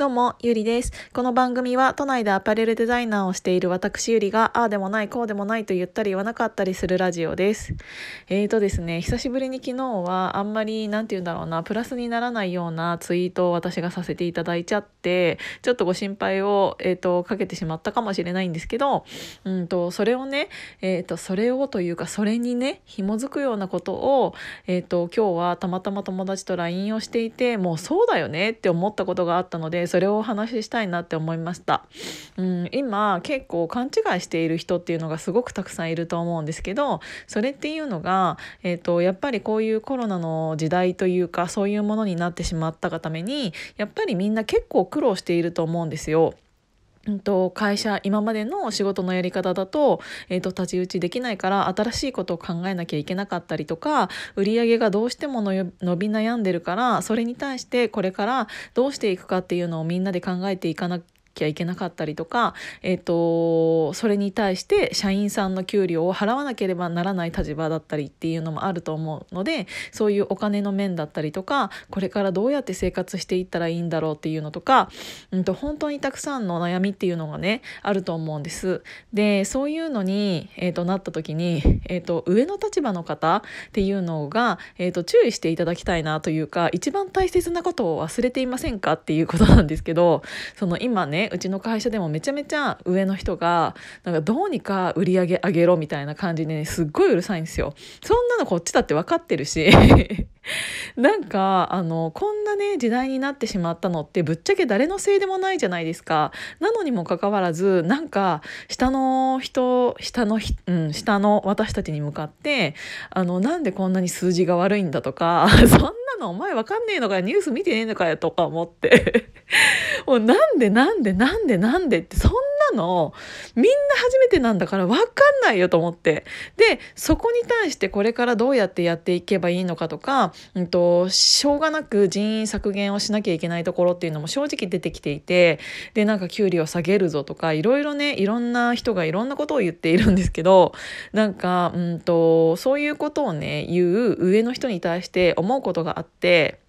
どうも、ゆりです。この番組は都内でアパレルデザイナーをしている私ゆりが、ああでもない、こうでもないと言ったり言わなかったりするラジオです。えーとですね、久しぶりに昨日はあんまり、なんて言うんだろうな、プラスにならないようなツイートを私がさせていただいちゃって、ちょっとご心配を、えーと、かけてしまったかもしれないんですけど、うんと、それをね、えーと、それをというか、それにね、紐づくようなことを、えーと、今日はたまたま友達と LINE をしていて、もうそうだよねって思ったことがあったので、それをお話ししたいなって思いました。うん、今結構勘違いしている人っていうのがすごくたくさんいると思うんですけどそれっていうのが、えーと、やっぱりこういうコロナの時代というかそういうものになってしまったがためにやっぱりみんな結構苦労していると思うんですよ。うんと会社今までの仕事のやり方だと,、えーと、太刀打ちできないから新しいことを考えなきゃいけなかったりとか売り上げがどうしても伸び悩んでるからそれに対してこれからどうしていくかっていうのをみんなで考えていかなきゃいけなかったりとか、えーと、それに対して社員さんの給料を払わなければならない立場だったりっていうのもあると思うのでそういうお金の面だったりとかこれからどうやって生活していったらいいんだろうっていうのとか、うんと、本当にたくさんの悩みっていうのがねあると思うんです。でそういうのに、えーと、なった時に、えー、と上の立場の方っていうのが、えー、と注意していただきたいなというか一番大切なことを忘れていませんかっていうことなんですけどその今ねうちの会社でもめちゃめちゃ上の人がなんかどうにか売り上げ上げろみたいな感じでねすっごいうるさいんですよ。そんなのこっちだって分かってるし なんかあのこんなね時代になってしまったのってぶっちゃけ誰のせいでもないじゃないですか。なのにもかかわらずなんか下の人下のうん、下の私たちに向かってあのなんでこんなに数字が悪いんだとか そんなのお前わかんねえのかニュース見てねえのかよとか思って もうなんでなんでなんでなんでってそんなのみんな初めてなんだから分かんないよと思ってでそこに対してこれからどうやってやっていけばいいのかとか、うんと、しょうがなく人員削減をしなきゃいけないところっていうのも正直出てきていてでなんか給料下げるぞとかいろいろねいろんな人がいろんなことを言っているんですけどなんか、うんとそういうことをね言う上の人に対して思うことがあって。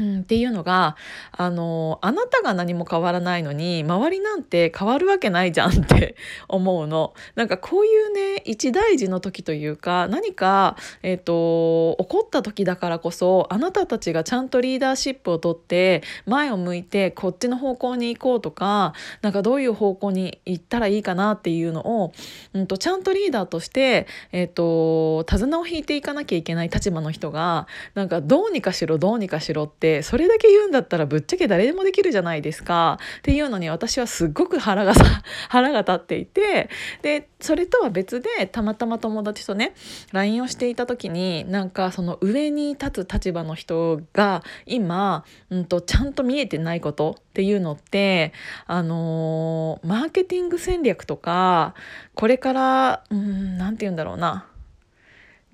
うん、っていうのがあのあなたが何も変わらないのに周りなんて変わるわけないじゃんって 思うの。なんかこういうね一大事の時というか何か、えーと、起こった時だからこそあなたたちがちゃんとリーダーシップをとって前を向いてこっちの方向に行こうとかなんかどういう方向に行ったらいいかなっていうのを、うんと、ちゃんとリーダーとして、えーと手綱を引いていかなきゃいけない立場の人がなんかどうにかしろどうにかしろってでそれだけ言うんだったらぶっちゃけ誰でもできるじゃないですか。っていうのに私はすっごく腹が 腹が立っていて。でそれとは別でたまたま友達とね LINE をしていた時になんかその上に立つ立場の人が今、うんと、ちゃんと見えてないことっていうのってあのー、マーケティング戦略とかこれから何て言うんだろうな。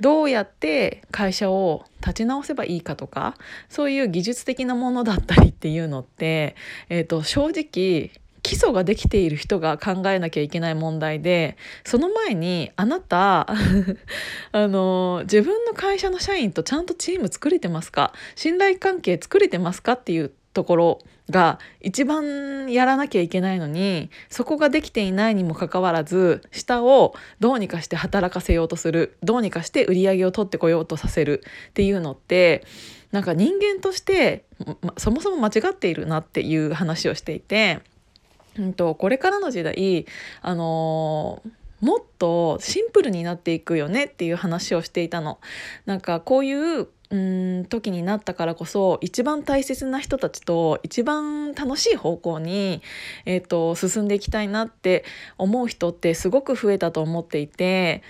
どうやって会社を立ち直せばいいかとかそういう技術的なものだったりっていうのって、えーと、正直基礎ができている人が考えなきゃいけない問題でその前にあなた あの自分の会社の社員とちゃんとチーム作れてますか？信頼関係作れてますか？っていうところが一番やらなきゃいけないのにそこができていないにもかかわらず下をどうにかして働かせようとするどうにかして売り上げを取ってこようとさせるっていうのってなんか人間として、そもそも間違っているなっていう話をしていて、うんと、これからの時代あのーもっとシンプルになっていくよねっていう話をしていたの。なんかこういううん時になったからこそ一番大切な人たちと一番楽しい方向に、えーと進んでいきたいなって思う人ってすごく増えたと思っていて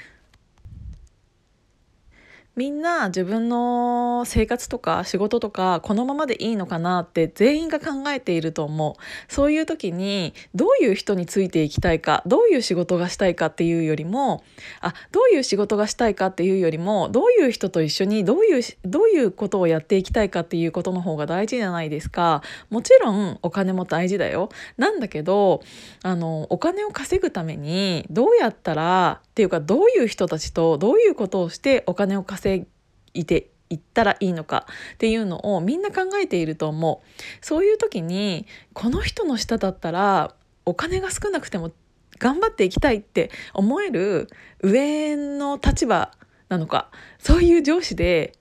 みんな自分の生活とか仕事とかこのままでいいのかなって全員が考えていると思う。そういう時にどういう人についていきたいかどういう仕事がしたいかっていうよりもあどういう仕事がしたいかっていうよりもどういう人と一緒にどういうどういうことをやっていきたいかっていうことの方が大事じゃないですか。もちろんお金も大事だよ。なんだけどあのお金を稼ぐためにどうやったらっていうかどういう人たちとどういうことをしてお金を稼ぐいていったらいいのかっていうのをみんな考えていると思う。そういう時にこの人の下だったらお金が少なくても頑張っていきたいって思える上の立場なのか。そういう上司で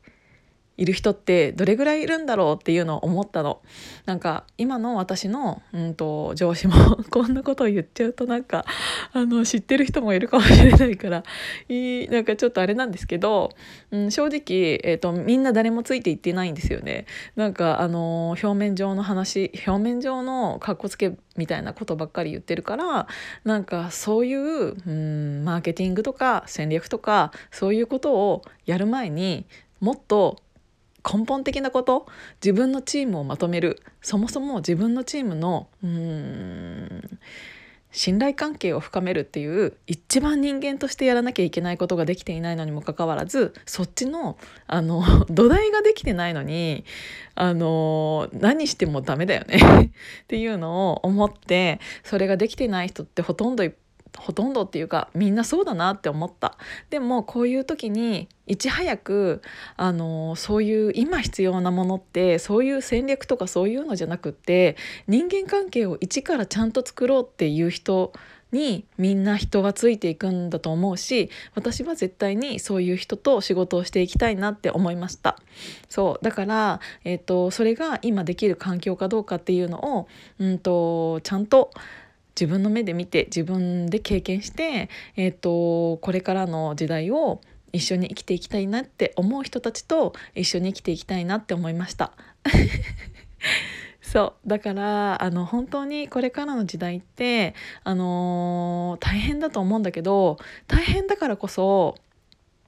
いる人ってどれぐらいいるんだろうっていうのを思ったの。なんか今の私の、うんと、上司も こんなことを言っちゃうとなんかあの知ってる人もいるかもしれないからいいなんかちょっとあれなんですけど、うん、正直、えーと、みんな誰もついていってないんですよね。なんかあの表面上の話表面上のかっこつけみたいなことばっかり言ってるからなんかそういう、うん、マーケティングとか戦略とかそういうことをやる前にもっと根本的なこと自分のチームをまとめるそもそも自分のチームのうん信頼関係を深めるっていう一番人間としてやらなきゃいけないことができていないのにもかかわらずそっちのあの 土台ができてないのにあの何してもダメだよね。っていうのを思ってそれができてない人ってほとんどいっほとんどっていうかみんなそうだなって思った。でもこういう時にいち早くあのそういう今必要なものってそういう戦略とかそういうのじゃなくって人間関係を一からちゃんと作ろうっていう人にみんな人はついていくんだと思うし私は絶対にそういう人と仕事をしていきたいなって思いました。そう。だから、えーと、それが今できる環境かどうかっていうのを、うんとちゃんと自分の目で見て自分で経験して、えーと、これからの時代を一緒に生きていきたいなって思う人たちと一緒に生きていきたいなって思いました。そうだからあの本当にこれからの時代ってあのー、大変だと思うんだけど大変だからこそ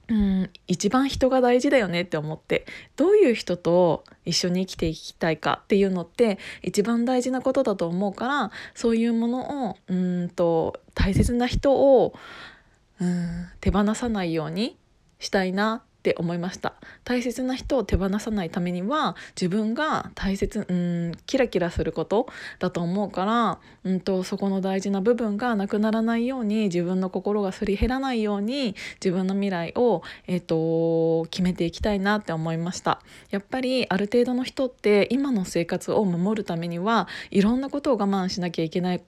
うん一番人が大事だよねって思ってどういう人と一緒に生きていきたいかっていうのって一番大事なことだと思うからそういうものをうんと大切な人をうん手放さないようにしたいなって思いました。大切な人を手放さないためには自分が大切うんキラキラすることだと思うからうんとそこの大事な部分がなくならないように自分の心がすり減らないように自分の未来を、えーと、決めていきたいなって思いました。やっぱりある程度の人って今の生活を守るためにはいろんなことを我慢しなきゃいけない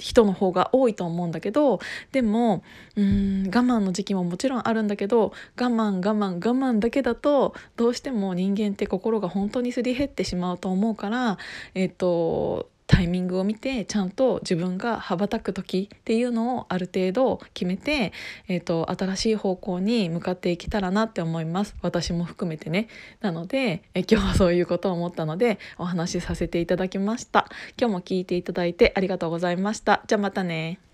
人の方が多いと思うんだけどでもうん我慢の時期ももちろんあるんだけど我慢我慢我慢だけだとどうしても人間って心が本当にすり減ってしまうと思うからえっ、とタイミングを見てちゃんと自分が羽ばたく時っていうのをある程度決めて、えーと、新しい方向に向かっていけたらなって思います。私も含めてね。なのでえ今日はそういうことを思ったのでお話しさせていただきました。今日も聞いていただいてありがとうございました。じゃあまたね。